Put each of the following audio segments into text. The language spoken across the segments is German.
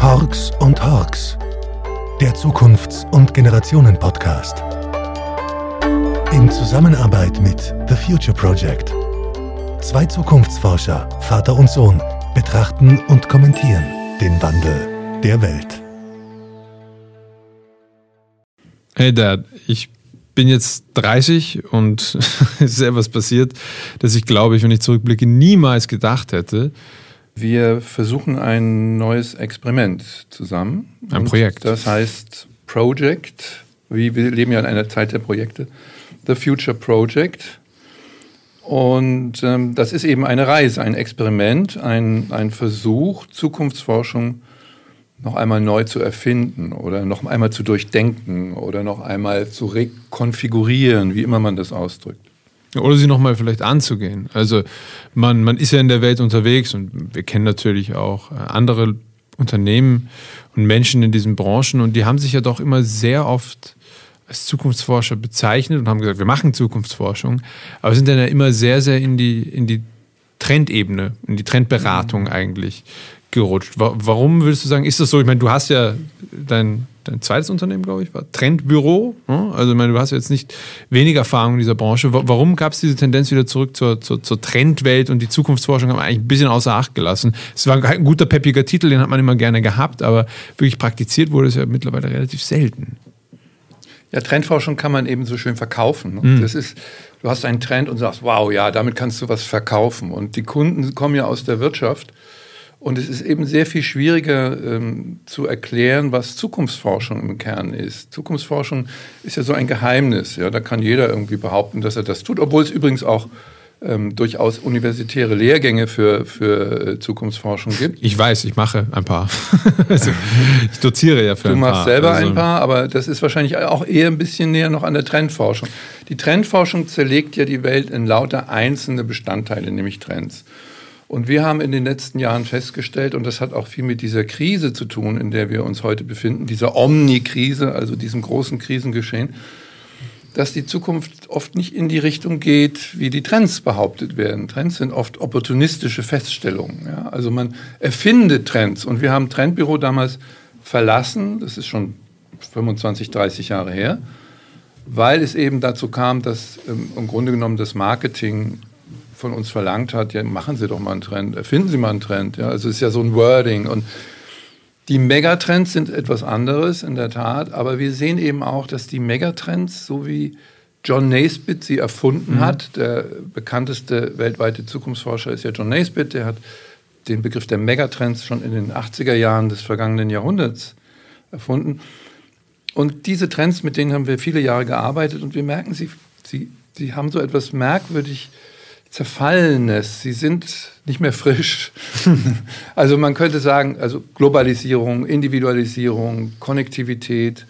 Horks und Horks, der Zukunfts- und Generationen-Podcast. In Zusammenarbeit mit The Future Project. Zwei Zukunftsforscher, Vater und Sohn, betrachten und kommentieren den Wandel der Welt. Hey Dad, ich bin jetzt 30 und es ist etwas passiert, dass ich glaube ich, wenn ich zurückblicke, niemals gedacht hätte. Wir versuchen ein neues Experiment zusammen. Ein Projekt. Das heißt Project. Wir leben ja in einer Zeit der Projekte. The Future Project. Und ähm, das ist eben eine Reise, ein Experiment, ein, ein Versuch, Zukunftsforschung noch einmal neu zu erfinden oder noch einmal zu durchdenken oder noch einmal zu rekonfigurieren, wie immer man das ausdrückt. Oder sie nochmal vielleicht anzugehen. Also man, man ist ja in der Welt unterwegs und wir kennen natürlich auch äh, andere Unternehmen und Menschen in diesen Branchen und die haben sich ja doch immer sehr oft als Zukunftsforscher bezeichnet und haben gesagt, wir machen Zukunftsforschung, aber sind dann ja immer sehr, sehr in die, in die Trendebene, in die Trendberatung mhm. eigentlich gerutscht. Warum würdest du sagen, ist das so? Ich meine, du hast ja dein, dein zweites Unternehmen, glaube ich, war Trendbüro. Also, ich meine, du hast jetzt nicht weniger Erfahrung in dieser Branche. Warum gab es diese Tendenz wieder zurück zur, zur, zur, Trendwelt und die Zukunftsforschung haben wir eigentlich ein bisschen außer Acht gelassen? Es war ein guter, peppiger Titel, den hat man immer gerne gehabt, aber wirklich praktiziert wurde es ja mittlerweile relativ selten. Ja, Trendforschung kann man eben so schön verkaufen. Ne? Mhm. Das ist, du hast einen Trend und sagst, wow, ja, damit kannst du was verkaufen. Und die Kunden kommen ja aus der Wirtschaft und es ist eben sehr viel schwieriger ähm, zu erklären, was Zukunftsforschung im Kern ist. Zukunftsforschung ist ja so ein Geheimnis. Ja? Da kann jeder irgendwie behaupten, dass er das tut, obwohl es übrigens auch ähm, durchaus universitäre Lehrgänge für, für äh, Zukunftsforschung gibt. Ich weiß, ich mache ein paar. also, ich doziere ja für du ein paar. Du machst selber also. ein paar, aber das ist wahrscheinlich auch eher ein bisschen näher noch an der Trendforschung. Die Trendforschung zerlegt ja die Welt in lauter einzelne Bestandteile, nämlich Trends. Und wir haben in den letzten Jahren festgestellt, und das hat auch viel mit dieser Krise zu tun, in der wir uns heute befinden, dieser Omni-Krise, also diesem großen Krisengeschehen, dass die Zukunft oft nicht in die Richtung geht, wie die Trends behauptet werden. Trends sind oft opportunistische Feststellungen. Ja? Also man erfindet Trends. Und wir haben Trendbüro damals verlassen, das ist schon 25, 30 Jahre her, weil es eben dazu kam, dass ähm, im Grunde genommen das Marketing von uns verlangt hat, ja, machen Sie doch mal einen Trend, erfinden Sie mal einen Trend. Ja, also es ist ja so ein Wording. Und die Megatrends sind etwas anderes, in der Tat, aber wir sehen eben auch, dass die Megatrends, so wie John Naisbitt sie erfunden mhm. hat, der bekannteste weltweite Zukunftsforscher ist ja John Naisbitt, der hat den Begriff der Megatrends schon in den 80er Jahren des vergangenen Jahrhunderts erfunden. Und diese Trends, mit denen haben wir viele Jahre gearbeitet und wir merken, sie, sie, sie haben so etwas merkwürdig Zerfallenes. Sie sind nicht mehr frisch. also man könnte sagen, also Globalisierung, Individualisierung, Konnektivität,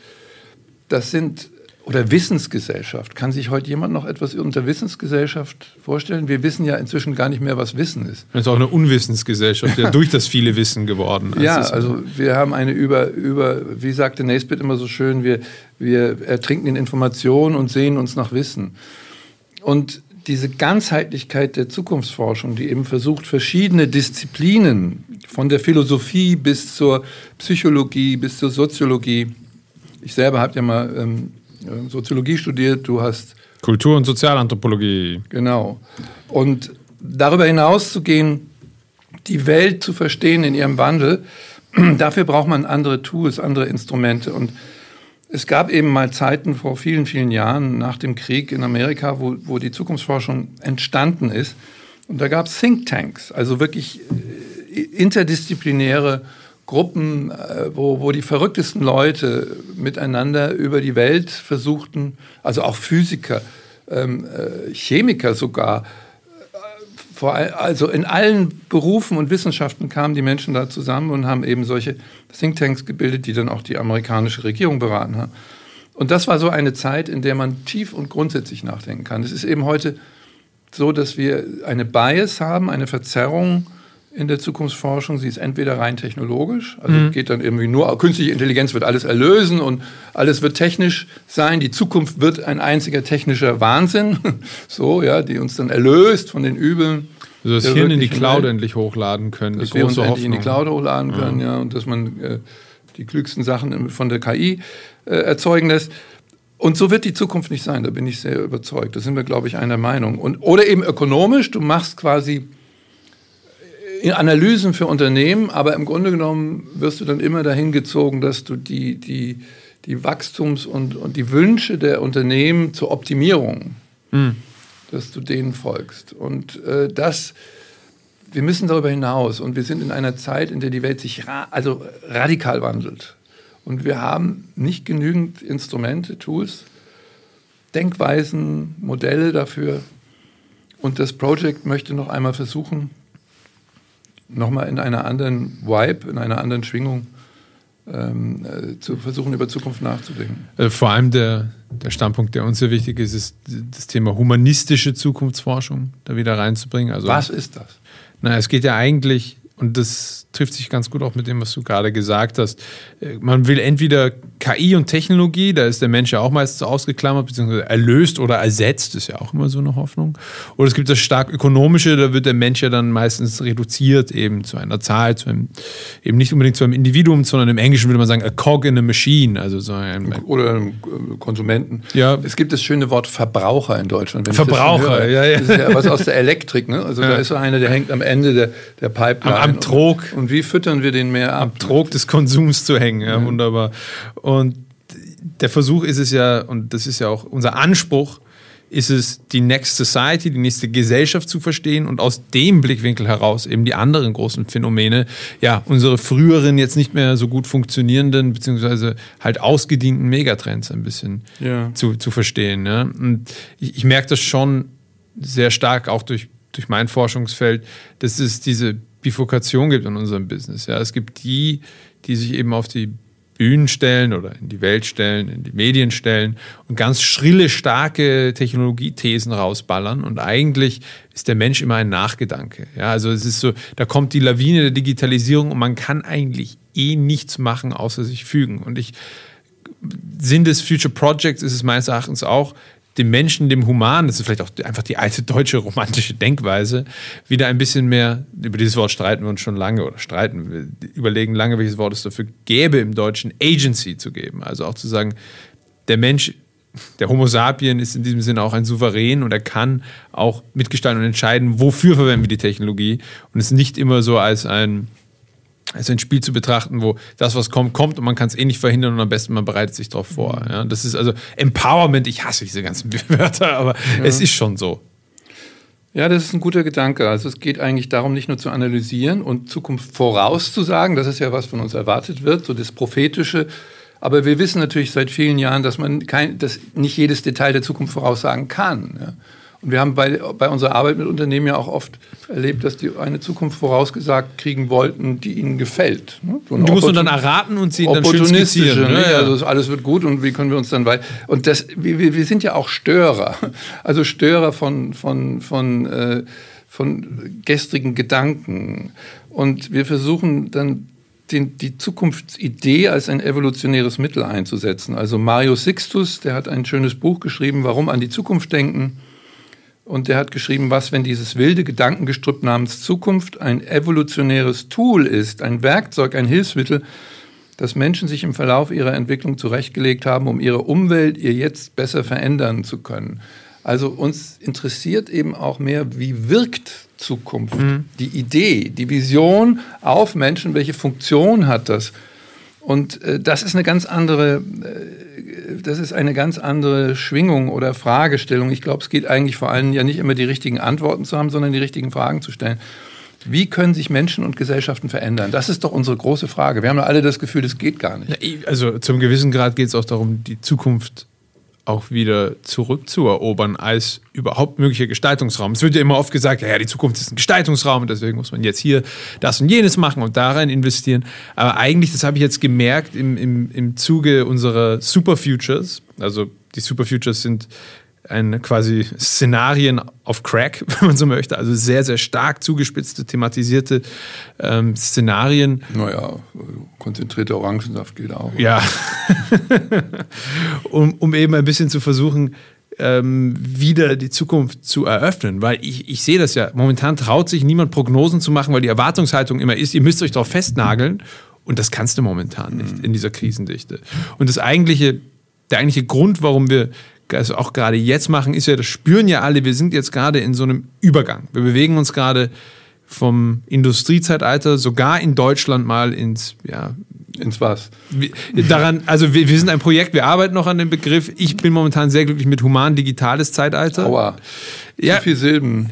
das sind oder Wissensgesellschaft. Kann sich heute jemand noch etwas unter Wissensgesellschaft vorstellen? Wir wissen ja inzwischen gar nicht mehr, was Wissen ist. Es ist auch eine Unwissensgesellschaft, ja durch das viele Wissen geworden. ja, also wir haben eine über, über wie sagte Naisbitt immer so schön, wir, wir ertrinken in Informationen und sehen uns nach Wissen. Und diese Ganzheitlichkeit der Zukunftsforschung, die eben versucht, verschiedene Disziplinen von der Philosophie bis zur Psychologie, bis zur Soziologie. Ich selber habe ja mal ähm, Soziologie studiert, du hast Kultur- und Sozialanthropologie. Genau. Und darüber hinaus zu gehen, die Welt zu verstehen in ihrem Wandel, dafür braucht man andere Tools, andere Instrumente. Und es gab eben mal Zeiten vor vielen, vielen Jahren nach dem Krieg in Amerika, wo, wo die Zukunftsforschung entstanden ist. Und da gab es Thinktanks, also wirklich äh, interdisziplinäre Gruppen, äh, wo, wo die verrücktesten Leute miteinander über die Welt versuchten, also auch Physiker, ähm, äh, Chemiker sogar, vor, also in allen Berufen und Wissenschaften kamen die Menschen da zusammen und haben eben solche Thinktanks gebildet, die dann auch die amerikanische Regierung beraten haben. Und das war so eine Zeit, in der man tief und grundsätzlich nachdenken kann. Es ist eben heute so, dass wir eine Bias haben, eine Verzerrung in der Zukunftsforschung. Sie ist entweder rein technologisch, also mhm. geht dann irgendwie nur, künstliche Intelligenz wird alles erlösen und alles wird technisch sein. Die Zukunft wird ein einziger technischer Wahnsinn, so, ja, die uns dann erlöst von den Übeln Also das Hirn in die Cloud endlich hochladen können. Dass wir uns endlich in die Cloud hochladen können, ja, ja und dass man äh, die klügsten Sachen von der KI äh, erzeugen lässt. Und so wird die Zukunft nicht sein, da bin ich sehr überzeugt. Da sind wir, glaube ich, einer Meinung. Und, oder eben ökonomisch, du machst quasi Analysen für Unternehmen, aber im Grunde genommen wirst du dann immer dahin gezogen, dass du die, die, die Wachstums- und, und die Wünsche der Unternehmen zur Optimierung, mhm. dass du denen folgst. Und äh, das, wir müssen darüber hinaus und wir sind in einer Zeit, in der die Welt sich ra also radikal wandelt. Und wir haben nicht genügend Instrumente, Tools, Denkweisen, Modelle dafür. Und das Projekt möchte noch einmal versuchen, nochmal in einer anderen Vibe, in einer anderen Schwingung ähm, äh, zu versuchen, über Zukunft nachzudenken. Also vor allem der, der Standpunkt, der uns sehr wichtig ist, ist das Thema humanistische Zukunftsforschung da wieder reinzubringen. Also, Was ist das? Na, es geht ja eigentlich und das trifft sich ganz gut auch mit dem, was du gerade gesagt hast. Äh, man will entweder KI und Technologie, da ist der Mensch ja auch meistens ausgeklammert, beziehungsweise erlöst oder ersetzt, ist ja auch immer so eine Hoffnung. Oder es gibt das stark ökonomische, da wird der Mensch ja dann meistens reduziert eben zu einer Zahl, zu einem, eben nicht unbedingt zu einem Individuum, sondern im Englischen würde man sagen, a cog in a machine, also so ein, Oder einem äh, Konsumenten. Ja. Es gibt das schöne Wort Verbraucher in Deutschland. Verbraucher, höre, ja, ja. Das ist ja was aus der Elektrik, ne? Also ja. da ist so einer, der hängt am Ende der, der Pipeline. Am, am Trog. Und, und, wie füttern wir den mehr ab? Am Trog des Konsums zu hängen, ja, ja. wunderbar. Und der Versuch ist es ja, und das ist ja auch unser Anspruch, ist es, die Next Society, die nächste Gesellschaft zu verstehen und aus dem Blickwinkel heraus eben die anderen großen Phänomene, ja, unsere früheren jetzt nicht mehr so gut funktionierenden, beziehungsweise halt ausgedienten Megatrends ein bisschen ja. zu, zu verstehen. Ja. Und ich, ich merke das schon sehr stark auch durch, durch mein Forschungsfeld, dass es diese Bifurkation gibt in unserem Business. Ja. Es gibt die, die sich eben auf die Bühnen stellen oder in die Welt stellen, in die Medien stellen und ganz schrille, starke Technologiethesen rausballern. Und eigentlich ist der Mensch immer ein Nachgedanke. Ja, also es ist so, da kommt die Lawine der Digitalisierung und man kann eigentlich eh nichts machen, außer sich fügen. Und ich, Sinn des Future Projects ist es meines Erachtens auch, dem Menschen, dem Human, das ist vielleicht auch einfach die alte deutsche romantische Denkweise, wieder ein bisschen mehr, über dieses Wort streiten wir uns schon lange oder streiten, überlegen lange, welches Wort es dafür gäbe, im Deutschen Agency zu geben. Also auch zu sagen, der Mensch, der Homo sapien ist in diesem Sinne auch ein Souverän und er kann auch mitgestalten und entscheiden, wofür verwenden wir die Technologie und es nicht immer so als ein also ein Spiel zu betrachten, wo das, was kommt, kommt und man kann es eh nicht verhindern und am besten man bereitet sich darauf vor. Mhm. Ja, das ist also Empowerment, ich hasse diese ganzen Wörter, aber ja. es ist schon so. Ja, das ist ein guter Gedanke. Also es geht eigentlich darum, nicht nur zu analysieren und Zukunft vorauszusagen, das ist ja was von uns erwartet wird, so das Prophetische. Aber wir wissen natürlich seit vielen Jahren, dass man kein, dass nicht jedes Detail der Zukunft voraussagen kann. Ja. Und wir haben bei, bei unserer Arbeit mit Unternehmen ja auch oft erlebt, dass die eine Zukunft vorausgesagt kriegen wollten, die ihnen gefällt. Ne? So die musst dann erraten und sie dann schön skizzieren. Ne? Ja. Also alles wird gut und wie können wir uns dann weiter... Und das, wir, wir sind ja auch Störer. Also Störer von, von, von, äh, von gestrigen Gedanken. Und wir versuchen dann den, die Zukunftsidee als ein evolutionäres Mittel einzusetzen. Also Mario Sixtus, der hat ein schönes Buch geschrieben, Warum an die Zukunft denken und der hat geschrieben, was, wenn dieses wilde Gedankengestrüpp namens Zukunft ein evolutionäres Tool ist, ein Werkzeug, ein Hilfsmittel, das Menschen sich im Verlauf ihrer Entwicklung zurechtgelegt haben, um ihre Umwelt ihr jetzt besser verändern zu können. Also uns interessiert eben auch mehr, wie wirkt Zukunft, mhm. die Idee, die Vision auf Menschen, welche Funktion hat das? Und äh, das ist eine ganz andere, äh, das ist eine ganz andere Schwingung oder Fragestellung. Ich glaube, es geht eigentlich vor allem ja nicht immer die richtigen Antworten zu haben, sondern die richtigen Fragen zu stellen. Wie können sich Menschen und Gesellschaften verändern? Das ist doch unsere große Frage. Wir haben ja alle das Gefühl, das geht gar nicht. Also zum gewissen Grad geht es auch darum, die Zukunft auch wieder zurückzuerobern als überhaupt möglicher Gestaltungsraum. Es wird ja immer oft gesagt, ja, die Zukunft ist ein Gestaltungsraum und deswegen muss man jetzt hier das und jenes machen und da rein investieren. Aber eigentlich, das habe ich jetzt gemerkt im, im, im Zuge unserer Superfutures, also die Superfutures sind ein quasi Szenarien auf Crack, wenn man so möchte. Also sehr, sehr stark zugespitzte, thematisierte ähm, Szenarien. Naja, konzentrierter Orangensaft geht auch. Ja. um, um eben ein bisschen zu versuchen, ähm, wieder die Zukunft zu eröffnen. Weil ich, ich sehe das ja, momentan traut sich niemand Prognosen zu machen, weil die Erwartungshaltung immer ist, ihr müsst euch darauf festnageln. Und das kannst du momentan nicht in dieser Krisendichte. Und das eigentliche, der eigentliche Grund, warum wir also auch gerade jetzt machen, ist ja, das spüren ja alle, wir sind jetzt gerade in so einem Übergang. Wir bewegen uns gerade vom Industriezeitalter sogar in Deutschland mal ins, ja, ins was? Daran, also wir, wir sind ein Projekt, wir arbeiten noch an dem Begriff. Ich bin momentan sehr glücklich mit human-digitales Zeitalter. Aua. Ja. Zu viel Silben.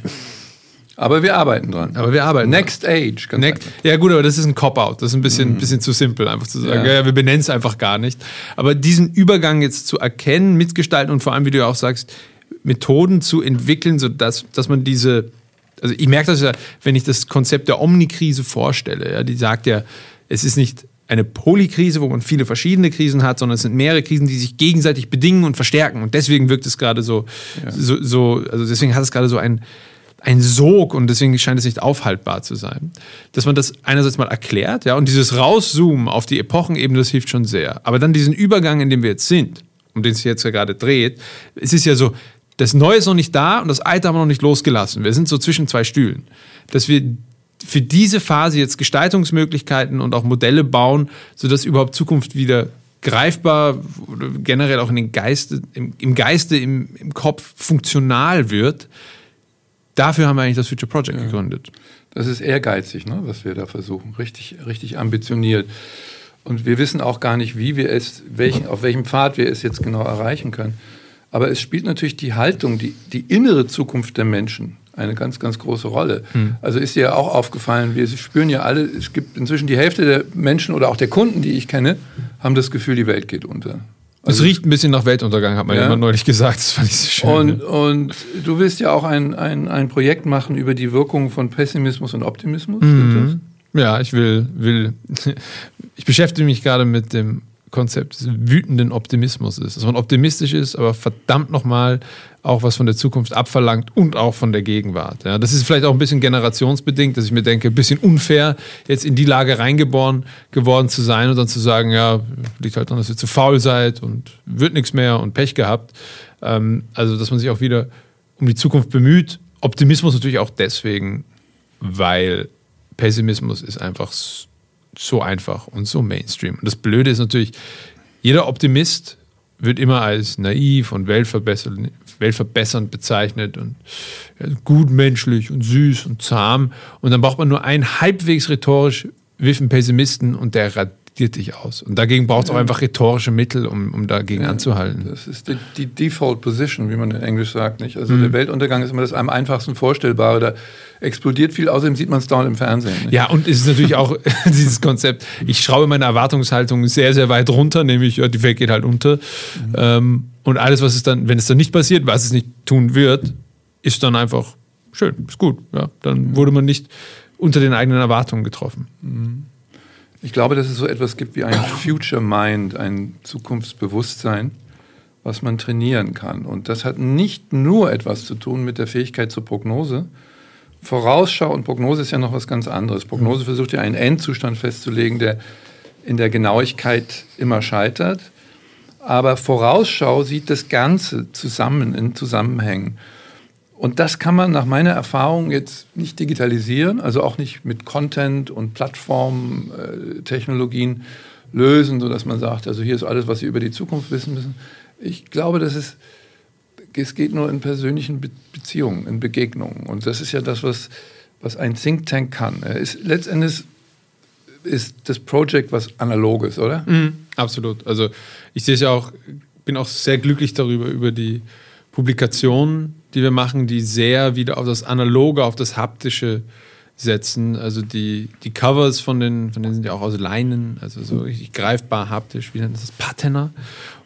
Aber wir arbeiten dran. Aber wir arbeiten. Next dran. Age. Ganz Next, ja gut, aber das ist ein Cop-out. Das ist ein bisschen, mhm. bisschen zu simpel, einfach zu sagen, ja, ja wir benennen es einfach gar nicht. Aber diesen Übergang jetzt zu erkennen, mitgestalten und vor allem, wie du auch sagst, Methoden zu entwickeln, sodass dass man diese, also ich merke das ja, wenn ich das Konzept der Omnikrise vorstelle, ja, die sagt ja, es ist nicht eine Polykrise, wo man viele verschiedene Krisen hat, sondern es sind mehrere Krisen, die sich gegenseitig bedingen und verstärken. Und deswegen wirkt es gerade so, ja. so, so, also deswegen hat es gerade so ein, ein Sog und deswegen scheint es nicht aufhaltbar zu sein. Dass man das einerseits mal erklärt, ja, und dieses Rauszoomen auf die Epochenebene, das hilft schon sehr. Aber dann diesen Übergang, in dem wir jetzt sind, um den es jetzt ja gerade dreht, es ist ja so, das Neue ist noch nicht da und das Alte haben wir noch nicht losgelassen. Wir sind so zwischen zwei Stühlen. Dass wir für diese Phase jetzt Gestaltungsmöglichkeiten und auch Modelle bauen, sodass überhaupt Zukunft wieder greifbar generell auch in den Geiste, im, im Geiste, im, im Kopf funktional wird. Dafür haben wir eigentlich das Future Project ja. gegründet. Das ist ehrgeizig, ne, was wir da versuchen. Richtig, richtig ambitioniert. Und wir wissen auch gar nicht, wie wir es, welchen, auf welchem Pfad wir es jetzt genau erreichen können. Aber es spielt natürlich die Haltung, die, die innere Zukunft der Menschen eine ganz, ganz große Rolle. Hm. Also ist dir ja auch aufgefallen, wir spüren ja alle, es gibt inzwischen die Hälfte der Menschen oder auch der Kunden, die ich kenne, haben das Gefühl, die Welt geht unter. Also, es riecht ein bisschen nach Weltuntergang, hat man ja. immer neulich gesagt. Das fand ich so schön. Und, und du willst ja auch ein, ein, ein Projekt machen über die Wirkung von Pessimismus und Optimismus. Mhm. Ja, ich will, will, ich beschäftige mich gerade mit dem Konzept des wütenden Optimismus ist. Dass man optimistisch ist, aber verdammt nochmal auch was von der Zukunft abverlangt und auch von der Gegenwart. Ja, das ist vielleicht auch ein bisschen generationsbedingt, dass ich mir denke, ein bisschen unfair, jetzt in die Lage reingeboren geworden zu sein und dann zu sagen, ja, liegt halt daran, dass ihr zu faul seid und wird nichts mehr und Pech gehabt. Ähm, also, dass man sich auch wieder um die Zukunft bemüht. Optimismus natürlich auch deswegen, weil Pessimismus ist einfach so einfach und so Mainstream. Und das Blöde ist natürlich, jeder Optimist wird immer als naiv und weltverbessernd, bezeichnet und gutmenschlich und süß und zahm. Und dann braucht man nur einen halbwegs rhetorisch wiffen Pessimisten und der radiert dich aus. Und dagegen braucht es auch einfach rhetorische Mittel, um, um dagegen ja, anzuhalten. Das ist die, die, Default Position, wie man in Englisch sagt. Nicht? Also mhm. der Weltuntergang ist immer das am einfachsten Vorstellbare. Da explodiert viel, außerdem sieht man es dauernd im Fernsehen. Nicht? Ja, und es ist natürlich auch dieses Konzept, ich schraube meine Erwartungshaltung sehr, sehr weit runter, nämlich ja, die Welt geht halt unter. Mhm. Ähm, und alles, was es dann, wenn es dann nicht passiert, was es nicht tun wird, ist dann einfach schön, ist gut. Ja, dann wurde man nicht unter den eigenen Erwartungen getroffen. Mhm. Ich glaube, dass es so etwas gibt wie ein Future Mind, ein Zukunftsbewusstsein, was man trainieren kann. Und das hat nicht nur etwas zu tun mit der Fähigkeit zur Prognose. Vorausschau und Prognose ist ja noch was ganz anderes. Prognose mhm. versucht ja einen Endzustand festzulegen, der in der Genauigkeit immer scheitert. Aber Vorausschau sieht das Ganze zusammen in Zusammenhängen. Und das kann man nach meiner Erfahrung jetzt nicht digitalisieren, also auch nicht mit Content und Plattformtechnologien lösen, sodass man sagt, also hier ist alles, was Sie über die Zukunft wissen müssen. Ich glaube, das ist, es geht nur in persönlichen Beziehungen, in Begegnungen. Und das ist ja das, was, was ein Think Tank kann. Ist, letztendlich ist das Projekt was Analoges, oder? Mhm, absolut. Also ich sehe es ja auch, bin auch sehr glücklich darüber, über die Publikationen, die wir machen, die sehr wieder auf das Analoge, auf das Haptische setzen. Also die, die Covers von den, von denen sind ja auch aus Leinen, also so richtig greifbar haptisch, wie nennt das? Patina.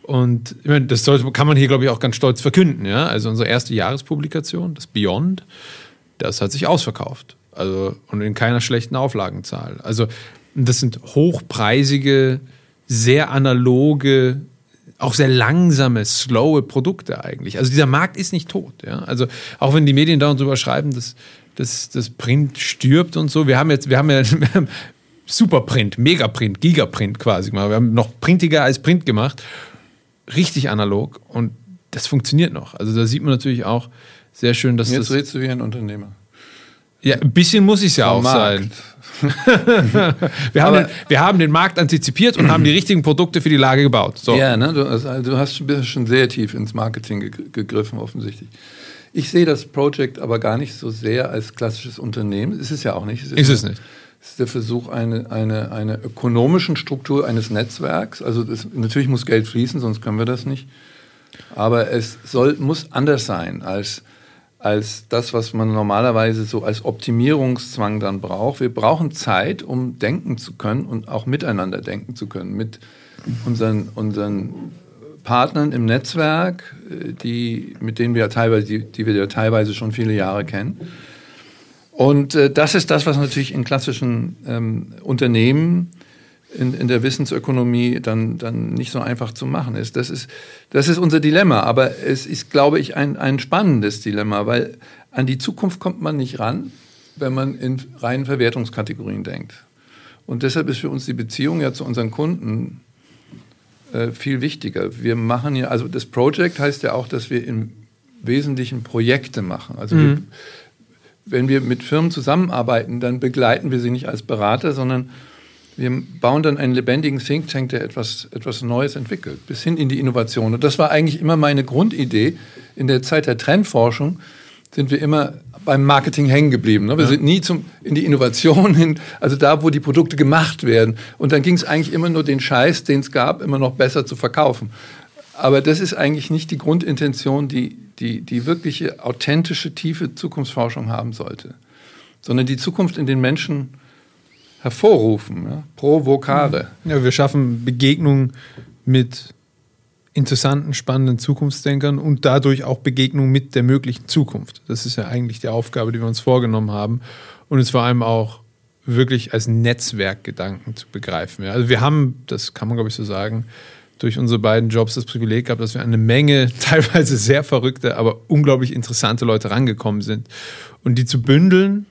Und ich meine, das sollte, kann man hier, glaube ich, auch ganz stolz verkünden. Ja? Also unsere erste Jahrespublikation, das Beyond, das hat sich ausverkauft. Also und in keiner schlechten Auflagenzahl. Also das sind hochpreisige, sehr analoge auch sehr langsame, slowe Produkte eigentlich. Also dieser Markt ist nicht tot. Ja? Also auch wenn die Medien da und drüber schreiben, dass, dass das Print stirbt und so. Wir haben jetzt, wir haben ja wir haben Superprint, Megaprint, Gigaprint quasi gemacht. Wir haben noch printiger als Print gemacht. Richtig analog. Und das funktioniert noch. Also da sieht man natürlich auch sehr schön, dass Jetzt das. redest du wie ein Unternehmer. Ja, ein bisschen muss es ja auch sein. wir, haben den, wir haben den Markt antizipiert und haben die richtigen Produkte für die Lage gebaut. So. Ja, ne? du, also, du hast bist schon sehr tief ins Marketing ge gegriffen, offensichtlich. Ich sehe das Project aber gar nicht so sehr als klassisches Unternehmen. Ist es ja auch nicht. Es ist, ist es nicht. Es ist der Versuch einer eine, eine ökonomischen Struktur eines Netzwerks. Also das, natürlich muss Geld fließen, sonst können wir das nicht. Aber es soll, muss anders sein als, als das, was man normalerweise so als Optimierungszwang dann braucht. Wir brauchen Zeit, um denken zu können und auch miteinander denken zu können, mit unseren, unseren Partnern im Netzwerk, die, mit denen wir teilweise, die, die wir ja teilweise schon viele Jahre kennen. Und äh, das ist das, was natürlich in klassischen ähm, Unternehmen in, in der Wissensökonomie dann, dann nicht so einfach zu machen ist. Das ist, das ist unser Dilemma, aber es ist, glaube ich, ein, ein spannendes Dilemma, weil an die Zukunft kommt man nicht ran, wenn man in reinen Verwertungskategorien denkt. Und deshalb ist für uns die Beziehung ja zu unseren Kunden äh, viel wichtiger. Wir machen ja, also das Project heißt ja auch, dass wir im Wesentlichen Projekte machen. Also mhm. wir, wenn wir mit Firmen zusammenarbeiten, dann begleiten wir sie nicht als Berater, sondern wir bauen dann einen lebendigen Think Tank, der etwas, etwas Neues entwickelt, bis hin in die Innovation. Und das war eigentlich immer meine Grundidee. In der Zeit der Trendforschung sind wir immer beim Marketing hängen geblieben. Ne? Wir ja. sind nie zum, in die Innovation hin, also da, wo die Produkte gemacht werden. Und dann ging es eigentlich immer nur den Scheiß, den es gab, immer noch besser zu verkaufen. Aber das ist eigentlich nicht die Grundintention, die die, die wirkliche authentische, tiefe Zukunftsforschung haben sollte, sondern die Zukunft in den Menschen hervorrufen, ja? provokare. Ja, wir schaffen Begegnungen mit interessanten, spannenden Zukunftsdenkern und dadurch auch Begegnungen mit der möglichen Zukunft. Das ist ja eigentlich die Aufgabe, die wir uns vorgenommen haben und es vor allem auch wirklich als Netzwerkgedanken zu begreifen. Ja? Also wir haben, das kann man glaube ich so sagen, durch unsere beiden Jobs das Privileg gehabt, dass wir eine Menge teilweise sehr verrückte, aber unglaublich interessante Leute rangekommen sind. Und die zu bündeln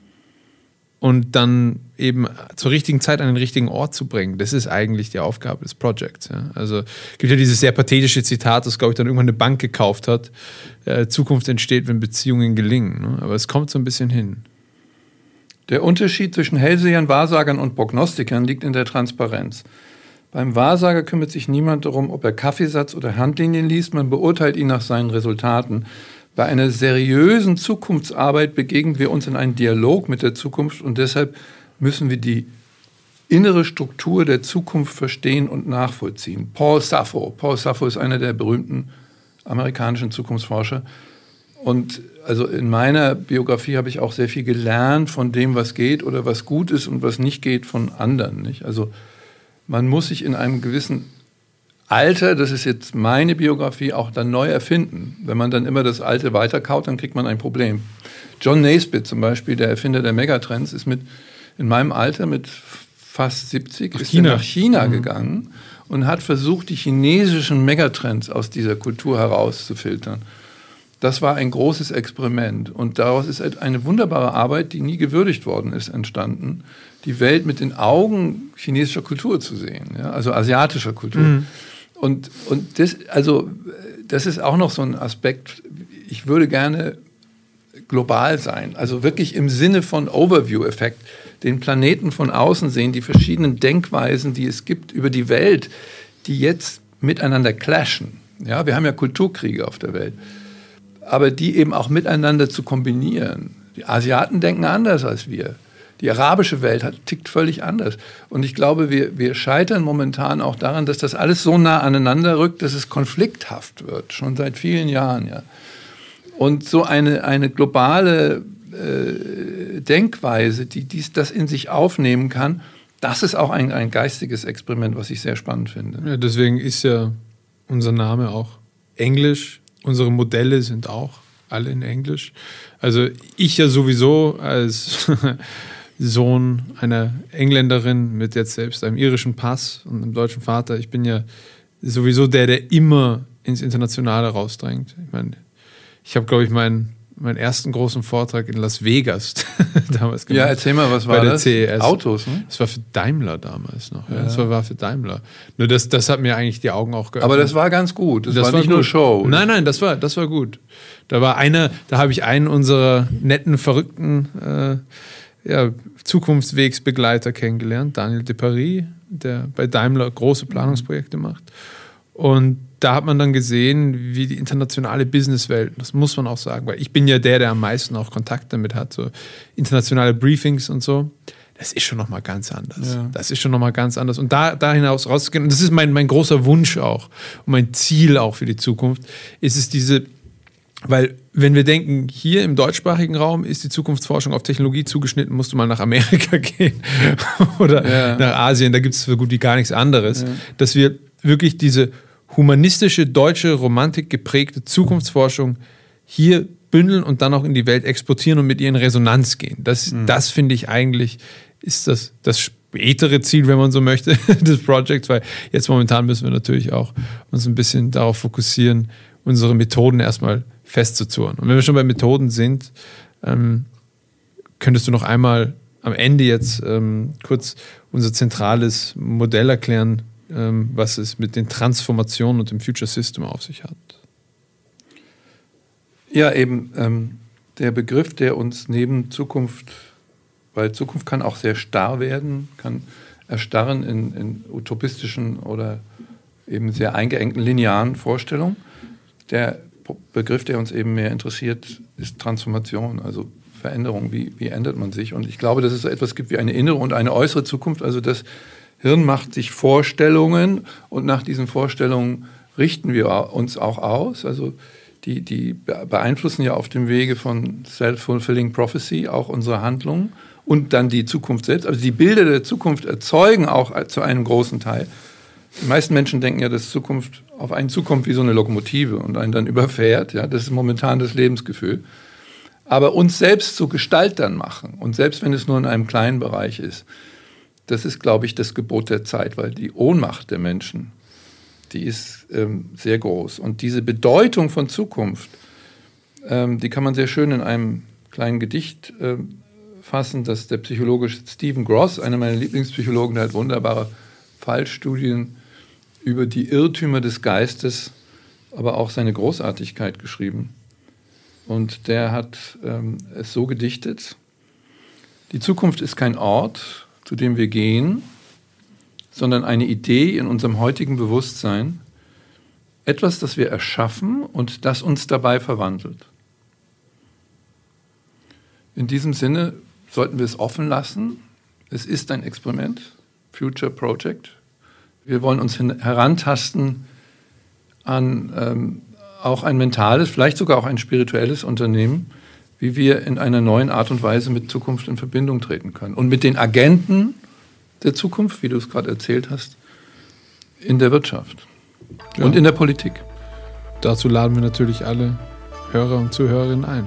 und dann eben zur richtigen Zeit an den richtigen Ort zu bringen, das ist eigentlich die Aufgabe des Projects. Ja. Also gibt ja dieses sehr pathetische Zitat, das, glaube ich, dann irgendwann eine Bank gekauft hat. Äh, Zukunft entsteht, wenn Beziehungen gelingen. Ne? Aber es kommt so ein bisschen hin. Der Unterschied zwischen Hellsehern, Wahrsagern und Prognostikern liegt in der Transparenz. Beim Wahrsager kümmert sich niemand darum, ob er Kaffeesatz oder Handlinien liest, man beurteilt ihn nach seinen Resultaten. Bei einer seriösen Zukunftsarbeit begegnen wir uns in einen Dialog mit der Zukunft und deshalb müssen wir die innere Struktur der Zukunft verstehen und nachvollziehen. Paul Sappho. Paul Sappho ist einer der berühmten amerikanischen Zukunftsforscher. Und also in meiner Biografie habe ich auch sehr viel gelernt von dem, was geht oder was gut ist und was nicht geht von anderen. Nicht? Also man muss sich in einem gewissen Alter, das ist jetzt meine Biografie, auch dann neu erfinden. Wenn man dann immer das Alte weiterkaut, dann kriegt man ein Problem. John Naisbitt zum Beispiel, der Erfinder der Megatrends, ist mit in meinem Alter mit fast 70 nach ist China. nach China mhm. gegangen und hat versucht, die chinesischen Megatrends aus dieser Kultur herauszufiltern. Das war ein großes Experiment und daraus ist eine wunderbare Arbeit, die nie gewürdigt worden ist, entstanden die Welt mit den Augen chinesischer Kultur zu sehen, ja? also asiatischer Kultur. Mhm. Und, und das, also, das ist auch noch so ein Aspekt, ich würde gerne global sein, also wirklich im Sinne von Overview-Effekt, den Planeten von außen sehen, die verschiedenen Denkweisen, die es gibt über die Welt, die jetzt miteinander clashen. Ja, wir haben ja Kulturkriege auf der Welt, aber die eben auch miteinander zu kombinieren. Die Asiaten denken anders als wir. Die arabische Welt hat, tickt völlig anders. Und ich glaube, wir, wir scheitern momentan auch daran, dass das alles so nah aneinander rückt, dass es konflikthaft wird, schon seit vielen Jahren. Ja. Und so eine, eine globale äh, Denkweise, die dies, das in sich aufnehmen kann, das ist auch ein, ein geistiges Experiment, was ich sehr spannend finde. Ja, deswegen ist ja unser Name auch Englisch. Unsere Modelle sind auch alle in Englisch. Also ich ja sowieso als Sohn einer Engländerin mit jetzt selbst einem irischen Pass und einem deutschen Vater. Ich bin ja sowieso der, der immer ins Internationale rausdrängt. Ich meine, ich habe, glaube ich, mein, meinen ersten großen Vortrag in Las Vegas damals gemacht. Ja, erzähl mal, was war das? CES. Autos, ne? Das war für Daimler damals noch. Ja. ja. Das war, war, für Daimler. Nur das, das hat mir eigentlich die Augen auch geöffnet. Aber das war ganz gut. Das, das war, war, nicht gut. nur Show. Nein, nein, das war, das war gut. Da war einer, da habe ich einen unserer netten, verrückten äh, ja, Zukunftswegsbegleiter kennengelernt, Daniel de Paris, der bei Daimler große Planungsprojekte macht. Und da hat man dann gesehen, wie die internationale Businesswelt, das muss man auch sagen, weil ich bin ja der, der am meisten auch Kontakt damit hat, so internationale Briefings und so. Das ist schon nochmal ganz anders. Ja. Das ist schon nochmal ganz anders. Und da, da hinaus rauszugehen, und das ist mein, mein großer Wunsch auch und mein Ziel auch für die Zukunft, ist es diese, weil wenn wir denken, hier im deutschsprachigen Raum ist die Zukunftsforschung auf Technologie zugeschnitten, musst du mal nach Amerika gehen oder ja. nach Asien, da gibt es so gut wie gar nichts anderes, ja. dass wir wirklich diese humanistische, deutsche, Romantik geprägte Zukunftsforschung hier bündeln und dann auch in die Welt exportieren und mit ihr in Resonanz gehen. Das, mhm. das finde ich eigentlich, ist das, das spätere Ziel, wenn man so möchte, des Projects, weil jetzt momentan müssen wir natürlich auch uns ein bisschen darauf fokussieren, unsere Methoden erstmal festzuzurren. Und wenn wir schon bei Methoden sind, ähm, könntest du noch einmal am Ende jetzt ähm, kurz unser zentrales Modell erklären, ähm, was es mit den Transformationen und dem Future System auf sich hat. Ja, eben ähm, der Begriff, der uns neben Zukunft, weil Zukunft kann auch sehr starr werden, kann erstarren in, in utopistischen oder eben sehr eingeengten linearen Vorstellungen. Der Begriff, der uns eben mehr interessiert, ist Transformation, also Veränderung. Wie, wie ändert man sich? Und ich glaube, dass es so etwas gibt wie eine innere und eine äußere Zukunft, also dass Hirn macht sich Vorstellungen und nach diesen Vorstellungen richten wir uns auch aus. Also die, die beeinflussen ja auf dem Wege von Self-Fulfilling Prophecy auch unsere Handlungen und dann die Zukunft selbst. Also die Bilder der Zukunft erzeugen auch zu einem großen Teil. Die meisten Menschen denken ja, dass Zukunft auf einen zukommt wie so eine Lokomotive und einen dann überfährt. Ja, das ist momentan das Lebensgefühl. Aber uns selbst zu Gestaltern machen und selbst wenn es nur in einem kleinen Bereich ist, das ist, glaube ich, das Gebot der Zeit, weil die Ohnmacht der Menschen, die ist ähm, sehr groß. Und diese Bedeutung von Zukunft, ähm, die kann man sehr schön in einem kleinen Gedicht ähm, fassen, das der Psychologe Stephen Gross, einer meiner Lieblingspsychologen, der hat wunderbare Fallstudien über die Irrtümer des Geistes, aber auch seine Großartigkeit geschrieben. Und der hat ähm, es so gedichtet, die Zukunft ist kein Ort, zu dem wir gehen, sondern eine Idee in unserem heutigen Bewusstsein, etwas, das wir erschaffen und das uns dabei verwandelt. In diesem Sinne sollten wir es offen lassen. Es ist ein Experiment, Future Project. Wir wollen uns herantasten an ähm, auch ein mentales, vielleicht sogar auch ein spirituelles Unternehmen, wie wir in einer neuen Art und Weise mit Zukunft in Verbindung treten können. Und mit den Agenten der Zukunft, wie du es gerade erzählt hast, in der Wirtschaft ja. und in der Politik. Dazu laden wir natürlich alle Hörer und Zuhörerinnen ein.